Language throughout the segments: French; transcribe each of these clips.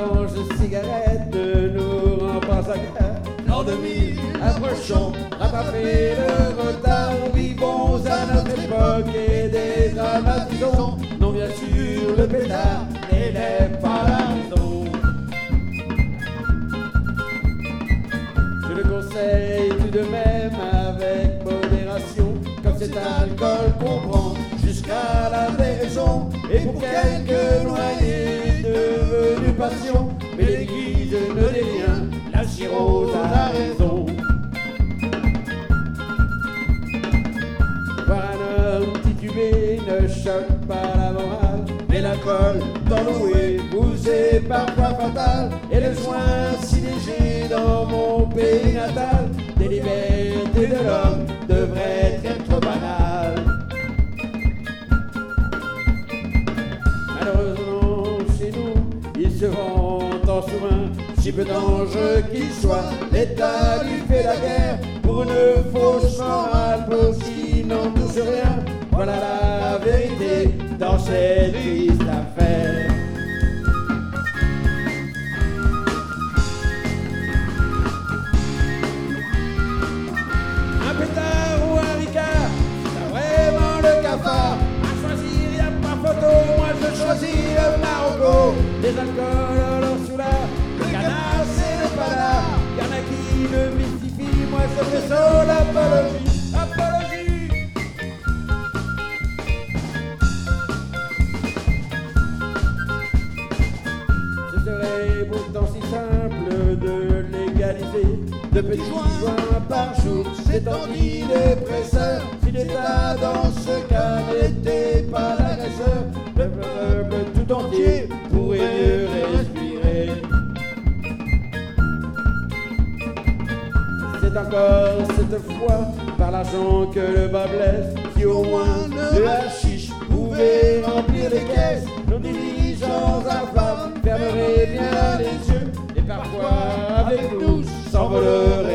étrange cigarette nous pas à guerre. L'an 2000, Approchons, rattraper le retard, vivons à notre époque et dédramatisons. Non, bien sûr, le pétard n'élève pas la raison. Je le conseille tout de même avec modération, comme cet alcool qu'on prend jusqu'à la déraison. Et pour quelques devenus mais l'église ne devient la cirrhose a raison. Voir un homme titubé ne choque pas la morale, mais l'alcool dans l'eau vous est parfois fatal. Et le joint si léger dans mon pays natal, des libertés de l'homme vend en sous-main, si peu dangereux qu'il soit, l'État lui fait la guerre pour une fausse morale, pour qui n'en touche rien. Voilà la vérité dans cette triste affaire. Les alcools, alors soulard, le canard c'est le panard. Y'en a qui le mystifient, moi je fais ça l'apologie. Pourtant si simple de légaliser de petits joints par jour. C'est antidépresseur. Si l'État encore cette fois par l'argent que le bas blesse. Si au moins le hashish pouvait remplir les caisses, nos dirigeants infâmes fermeraient bien les yeux et parfois avec nous s'envoleraient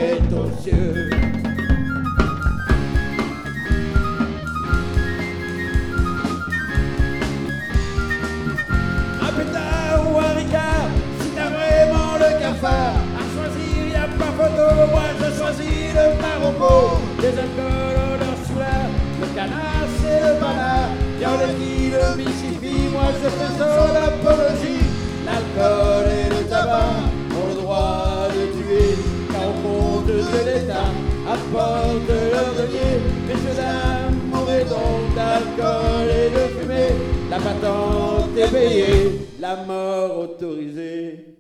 l'apologie. L'alcool et le tabac ont le droit de tuer, car au compte de l'État apporte leur denier. Messieurs, dames, mourrez donc d'alcool et de fumée, la patente est payée, la mort autorisée.